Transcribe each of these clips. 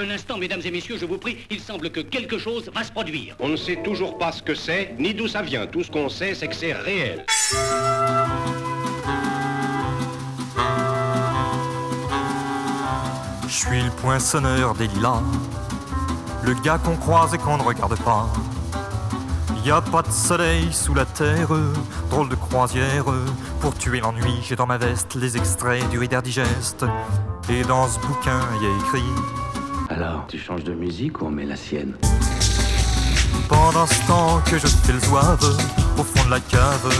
Un instant, mesdames et messieurs, je vous prie, il semble que quelque chose va se produire. On ne sait toujours pas ce que c'est, ni d'où ça vient. Tout ce qu'on sait, c'est que c'est réel. Je suis le poinçonneur des lilas, le gars qu'on croise et qu'on ne regarde pas. Y a pas de soleil sous la terre, drôle de croisière. Pour tuer l'ennui, j'ai dans ma veste les extraits du Reader Digest. Et dans ce bouquin, y a écrit Alors, tu changes de musique ou on met la sienne Pendant ce temps que je fais le zouave au fond de la cave,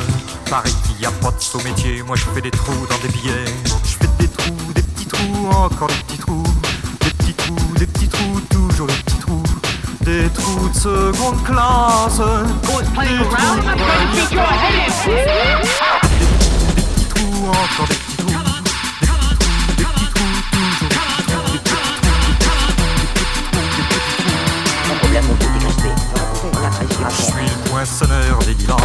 pareil qu'il y a pas de saut métier, moi je fais des trous dans des billets. Je fais des trous, des petits trous, encore des petits trous, des petits trous, des petits trous, toujours des petits trous. Des trous de seconde classe. Des trous, poinçonneur des. Terrain.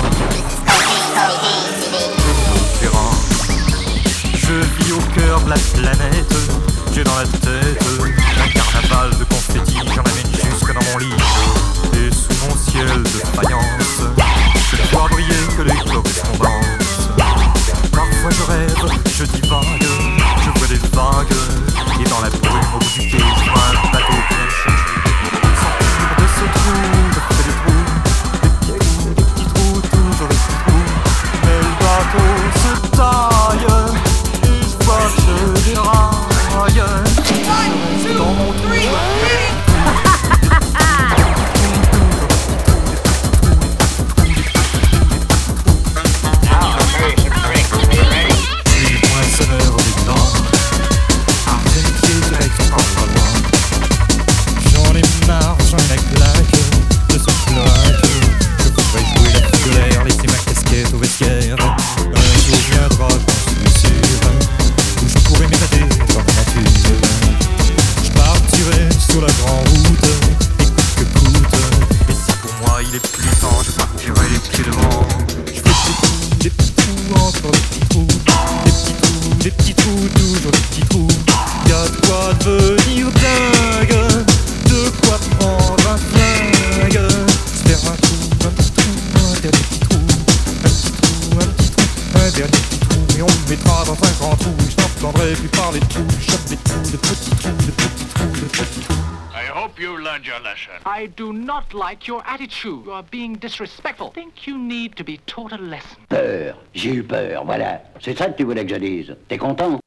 Je vis au cœur de la planète. J'ai dans la tête un carnaval de je partirai sur la grande route, et coûte que coûte. Et si pour moi il est plus temps, je partirai les pieds devant. Trou. Je n'entendrai plus parler de trous. Je chope des trous, de petits trous, de petits trous, de petits trous. I hope you learned your lesson. I do not like your attitude. You are being disrespectful. think you need to be taught a lesson. Peur. J'ai eu peur, voilà. C'est ça que tu voulais que je dise. T'es content?